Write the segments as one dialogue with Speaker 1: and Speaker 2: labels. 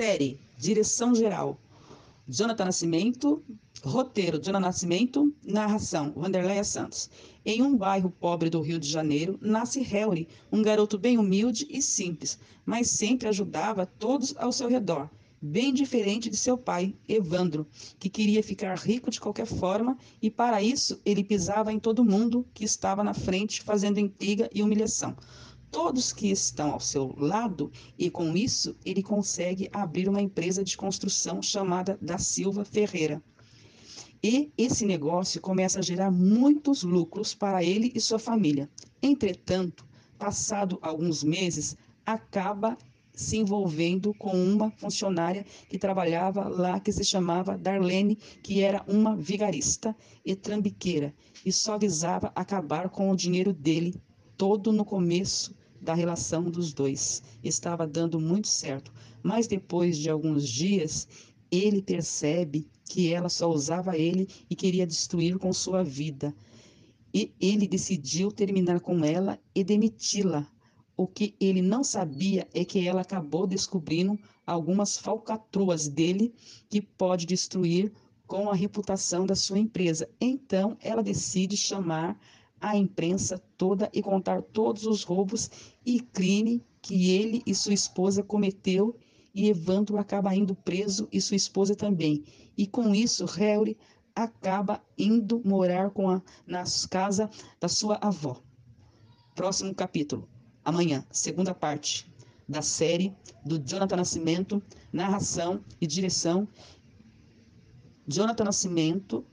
Speaker 1: Série, direção geral, Jonathan Nascimento, roteiro, Jonathan Nascimento, narração, Vanderleia Santos. Em um bairro pobre do Rio de Janeiro, nasce Harry, um garoto bem humilde e simples, mas sempre ajudava todos ao seu redor bem diferente de seu pai, Evandro, que queria ficar rico de qualquer forma e para isso ele pisava em todo mundo que estava na frente, fazendo intriga e humilhação. Todos que estão ao seu lado e com isso ele consegue abrir uma empresa de construção chamada da Silva Ferreira. E esse negócio começa a gerar muitos lucros para ele e sua família. Entretanto, passado alguns meses, acaba se envolvendo com uma funcionária que trabalhava lá, que se chamava Darlene, que era uma vigarista e trambiqueira, e só visava acabar com o dinheiro dele, todo no começo da relação dos dois. Estava dando muito certo, mas depois de alguns dias, ele percebe que ela só usava ele e queria destruir com sua vida. E ele decidiu terminar com ela e demiti-la o que ele não sabia é que ela acabou descobrindo algumas falcatruas dele que pode destruir com a reputação da sua empresa. Então, ela decide chamar a imprensa toda e contar todos os roubos e crime que ele e sua esposa cometeu e Evandro acaba indo preso e sua esposa também. E com isso, Harry acaba indo morar com a, na casa da sua avó. Próximo capítulo amanhã, segunda parte da série do Jonathan Nascimento, narração e direção. Jonathan Nascimento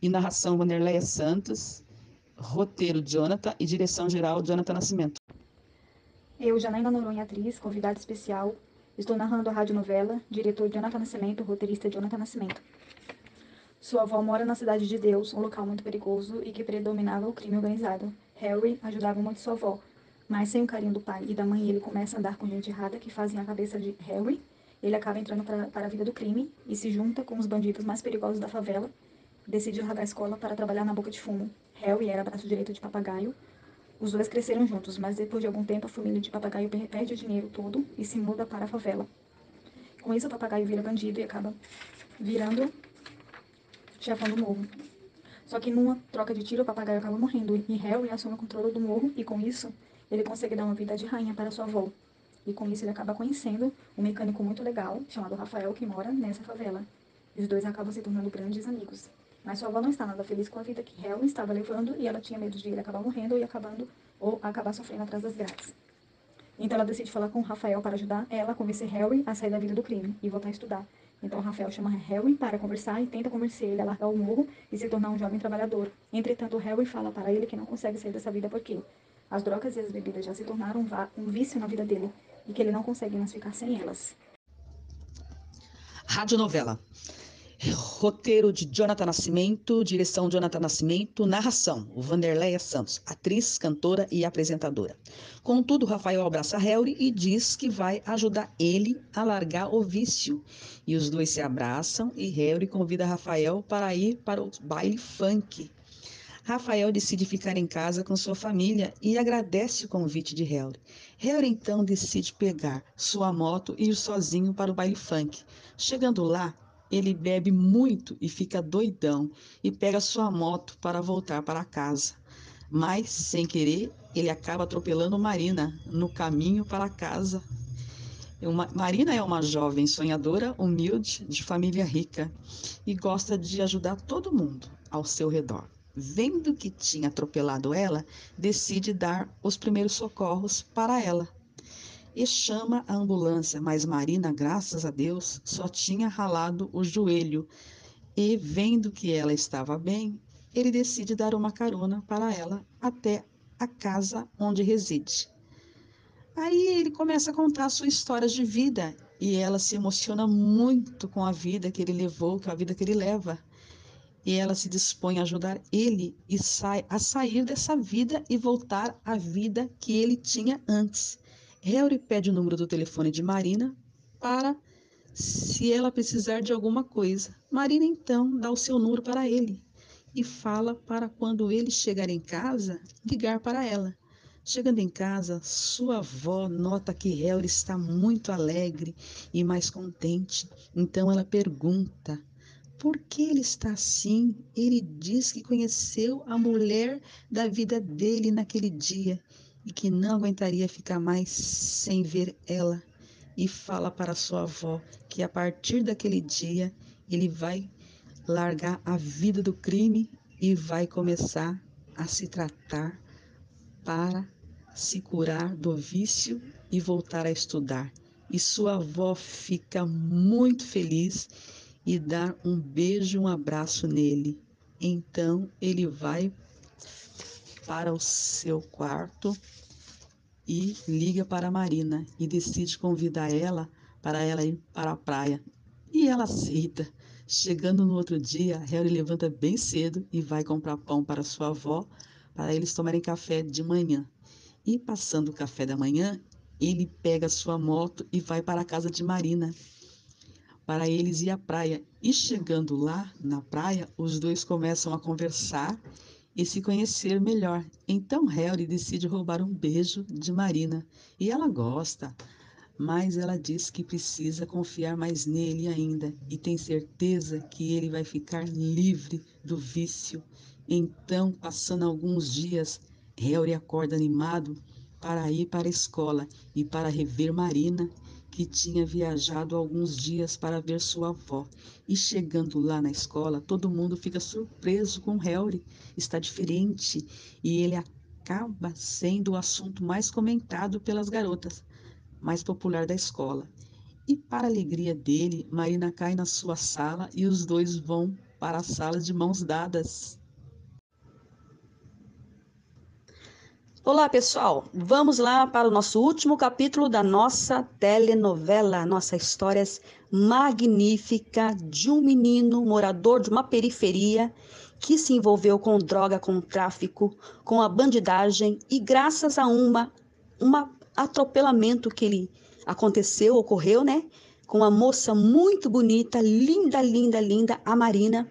Speaker 1: e narração Vanderleia Santos, roteiro Jonathan e direção geral Jonathan Nascimento.
Speaker 2: Eu, Janaína Noronha, atriz, convidada especial, estou narrando a radionovela, diretor Jonathan Nascimento, roteirista Jonathan Nascimento. Sua avó mora na Cidade de Deus, um local muito perigoso e que predominava o crime organizado. Harry ajudava muito sua avó, mas sem o carinho do pai e da mãe, ele começa a andar com gente errada que fazem a cabeça de Harry. Ele acaba entrando para a vida do crime e se junta com os bandidos mais perigosos da favela. Decide largar a escola para trabalhar na boca de fumo. Harry era braço direito de papagaio. Os dois cresceram juntos, mas depois de algum tempo a família de papagaio perde o dinheiro todo e se muda para a favela. Com isso, o papagaio vira bandido e acaba virando chefão do morro. Só que numa troca de tiro, o papagaio acaba morrendo e Harry assume o controle do morro e com isso ele consegue dar uma vida de rainha para sua avó. E com isso ele acaba conhecendo um mecânico muito legal, chamado Rafael, que mora nessa favela. E os dois acabam se tornando grandes amigos. Mas sua avó não está nada feliz com a vida que Helen estava levando e ela tinha medo de ele acabar morrendo e acabando ou acabar sofrendo atrás das grades. Então ela decide falar com Rafael para ajudar ela a convencer Harry a sair da vida do crime e voltar a estudar. Então Rafael chama Harry para conversar e tenta convencer ele a largar o morro e se tornar um jovem trabalhador. Entretanto, Harry fala para ele que não consegue sair dessa vida porque as drogas e as bebidas já se tornaram um vício na vida dele e que ele não consegue mais ficar sem elas.
Speaker 1: Radionovela. Roteiro de Jonathan Nascimento, direção Jonathan Nascimento, narração Vanderleia Santos, atriz, cantora e apresentadora. Contudo, Rafael abraça Harry e diz que vai ajudar ele a largar o vício. E os dois se abraçam e Harry convida Rafael para ir para o baile funk Rafael decide ficar em casa com sua família e agradece o convite de Harry. Harry então decide pegar sua moto e ir sozinho para o baile funk. Chegando lá, ele bebe muito e fica doidão e pega sua moto para voltar para casa. Mas, sem querer, ele acaba atropelando Marina no caminho para casa. Uma, Marina é uma jovem sonhadora, humilde, de família rica e gosta de ajudar todo mundo ao seu redor vendo que tinha atropelado ela, decide dar os primeiros socorros para ela e chama a ambulância, mas Marina, graças a Deus, só tinha ralado o joelho e, vendo que ela estava bem, ele decide dar uma carona para ela até a casa onde reside. Aí ele começa a contar sua história de vida e ela se emociona muito com a vida que ele levou, com a vida que ele leva e ela se dispõe a ajudar ele e sai, a sair dessa vida e voltar à vida que ele tinha antes. Harry pede o número do telefone de Marina para se ela precisar de alguma coisa. Marina então dá o seu número para ele e fala para quando ele chegar em casa ligar para ela.
Speaker 3: Chegando em casa, sua avó nota que Harry está muito alegre e mais contente. Então ela pergunta: por que ele está assim? Ele diz que conheceu a mulher da vida dele naquele dia e que não aguentaria ficar mais sem ver ela. E fala para sua avó que a partir daquele dia ele vai largar a vida do crime e vai começar a se tratar para se curar do vício e voltar a estudar. E sua avó fica muito feliz e dá um beijo, um abraço nele. Então ele vai para o seu quarto e liga para a Marina e decide convidar ela para ela ir para a praia. E ela aceita. Chegando no outro dia, Harry levanta bem cedo e vai comprar pão para sua avó para eles tomarem café de manhã. E passando o café da manhã, ele pega sua moto e vai para a casa de Marina para eles ir à praia. E chegando lá na praia, os dois começam a conversar e se conhecer melhor. Então Harry decide roubar um beijo de Marina e ela gosta, mas ela diz que precisa confiar mais nele ainda e tem certeza que ele vai ficar livre do vício. Então, passando alguns dias, Harry acorda animado para ir para a escola e para rever Marina, que tinha viajado alguns dias para ver sua avó. E chegando lá na escola, todo mundo fica surpreso com Harry. Está diferente e ele acaba sendo o assunto mais comentado pelas garotas, mais popular da escola. E para alegria dele, Marina cai na sua sala e os dois vão para a sala de mãos dadas.
Speaker 1: Olá, pessoal. Vamos lá para o nosso último capítulo da nossa telenovela, nossa história magnífica de um menino morador de uma periferia que se envolveu com droga, com tráfico, com a bandidagem e graças a uma um atropelamento que ele aconteceu, ocorreu, né? Com uma moça muito bonita, linda, linda, linda, a Marina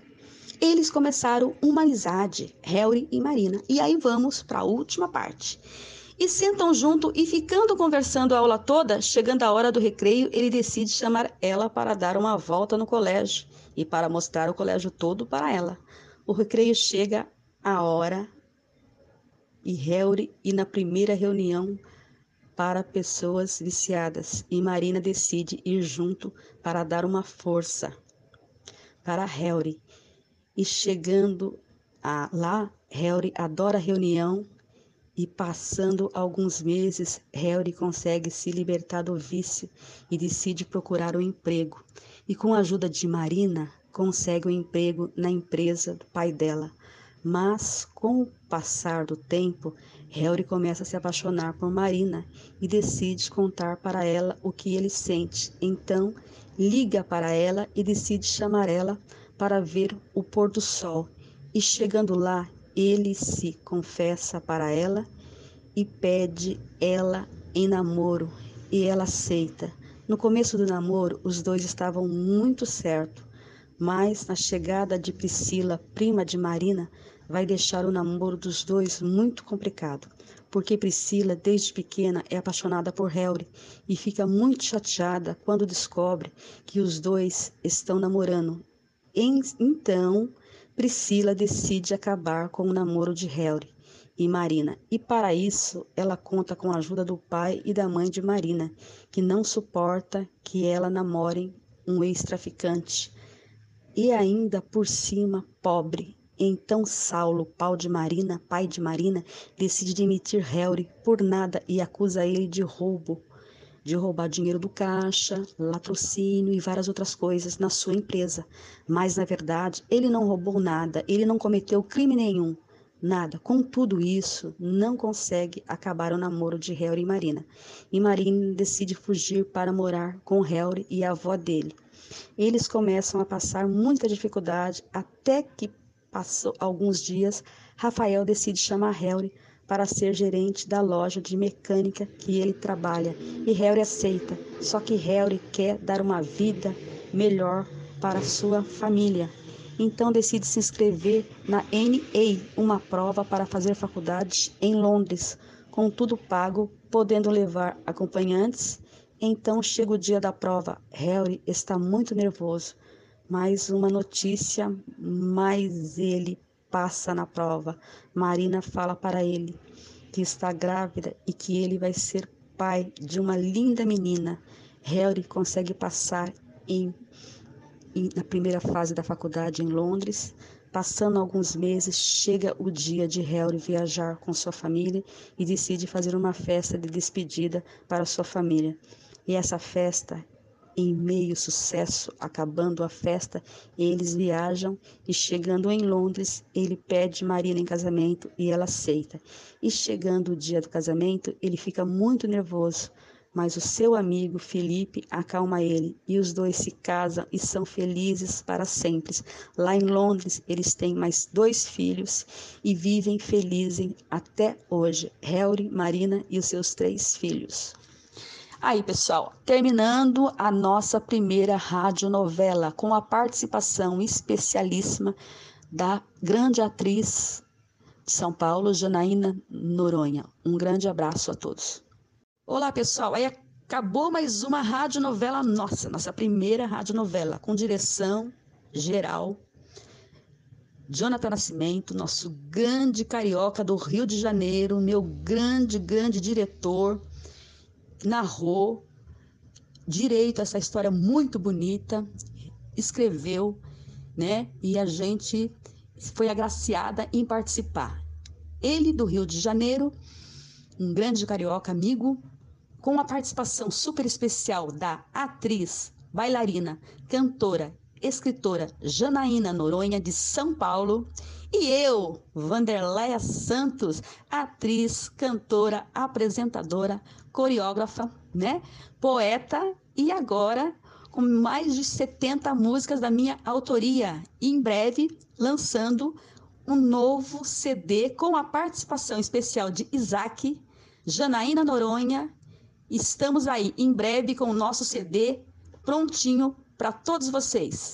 Speaker 1: eles começaram uma amizade, Harry e Marina. E aí vamos para a última parte. E sentam junto e ficando conversando a aula toda, chegando a hora do recreio, ele decide chamar ela para dar uma volta no colégio e para mostrar o colégio todo para ela. O recreio chega a hora e Harry e na primeira reunião para pessoas viciadas e Marina decide ir junto para dar uma força para Harry e chegando a, lá, Harry adora reunião e passando alguns meses, Harry consegue se libertar do vício e decide procurar um emprego. E com a ajuda de Marina, consegue um emprego na empresa do pai dela. Mas com o passar do tempo, Harry começa a se apaixonar por Marina e decide contar para ela o que ele sente. Então, liga para ela e decide chamar ela para ver o pôr do sol, e chegando lá, ele se confessa para ela e pede ela em namoro, e ela aceita. No começo do namoro, os dois estavam muito certo, mas na chegada de Priscila, prima de Marina, vai deixar o namoro dos dois muito complicado, porque Priscila, desde pequena, é apaixonada por Harry e fica muito chateada quando descobre que os dois estão namorando então, Priscila decide acabar com o namoro de Harry e Marina, e para isso ela conta com a ajuda do pai e da mãe de Marina, que não suporta que ela namore um ex-traficante e ainda por cima pobre. Então Saulo, pai de Marina, pai de Marina, decide demitir Harry por nada e acusa ele de roubo de roubar dinheiro do caixa, latrocínio e várias outras coisas na sua empresa. Mas, na verdade, ele não roubou nada, ele não cometeu crime nenhum. Nada. Com tudo isso, não consegue acabar o namoro de Harry e Marina. E Marina decide fugir para morar com Harry e a avó dele. Eles começam a passar muita dificuldade até que passou alguns dias, Rafael decide chamar Harry para ser gerente da loja de mecânica que ele trabalha. E Harry aceita, só que Harry quer dar uma vida melhor para sua família. Então decide se inscrever na NA, uma prova para fazer faculdade em Londres, com tudo pago, podendo levar acompanhantes. Então chega o dia da prova. Harry está muito nervoso. Mais uma notícia, mais ele passa na prova. Marina fala para ele que está grávida e que ele vai ser pai de uma linda menina. Harry consegue passar em, em, na primeira fase da faculdade em Londres. Passando alguns meses, chega o dia de Harry viajar com sua família e decide fazer uma festa de despedida para sua família. E essa festa em meio sucesso, acabando a festa, eles viajam e chegando em Londres, ele pede Marina em casamento e ela aceita. E chegando o dia do casamento, ele fica muito nervoso, mas o seu amigo Felipe acalma ele e os dois se casam e são felizes para sempre. Lá em Londres, eles têm mais dois filhos e vivem felizes até hoje. Harry, Marina e os seus três filhos. Aí, pessoal, terminando a nossa primeira radionovela com a participação especialíssima da grande atriz de São Paulo, Janaína Noronha. Um grande abraço a todos. Olá, pessoal. Aí acabou mais uma radionovela nossa, nossa primeira radionovela, com direção geral Jonathan Nascimento, nosso grande carioca do Rio de Janeiro, meu grande, grande diretor narrou direito essa história muito bonita, escreveu, né? E a gente foi agraciada em participar. Ele do Rio de Janeiro, um grande carioca amigo, com a participação super especial da atriz, bailarina, cantora, escritora Janaína Noronha de São Paulo e eu, Vanderleia Santos, atriz, cantora, apresentadora, coreógrafa, né? Poeta e agora com mais de 70 músicas da minha autoria. E em breve lançando um novo CD com a participação especial de Isaac, Janaína Noronha. Estamos aí em breve com o nosso CD prontinho para todos vocês.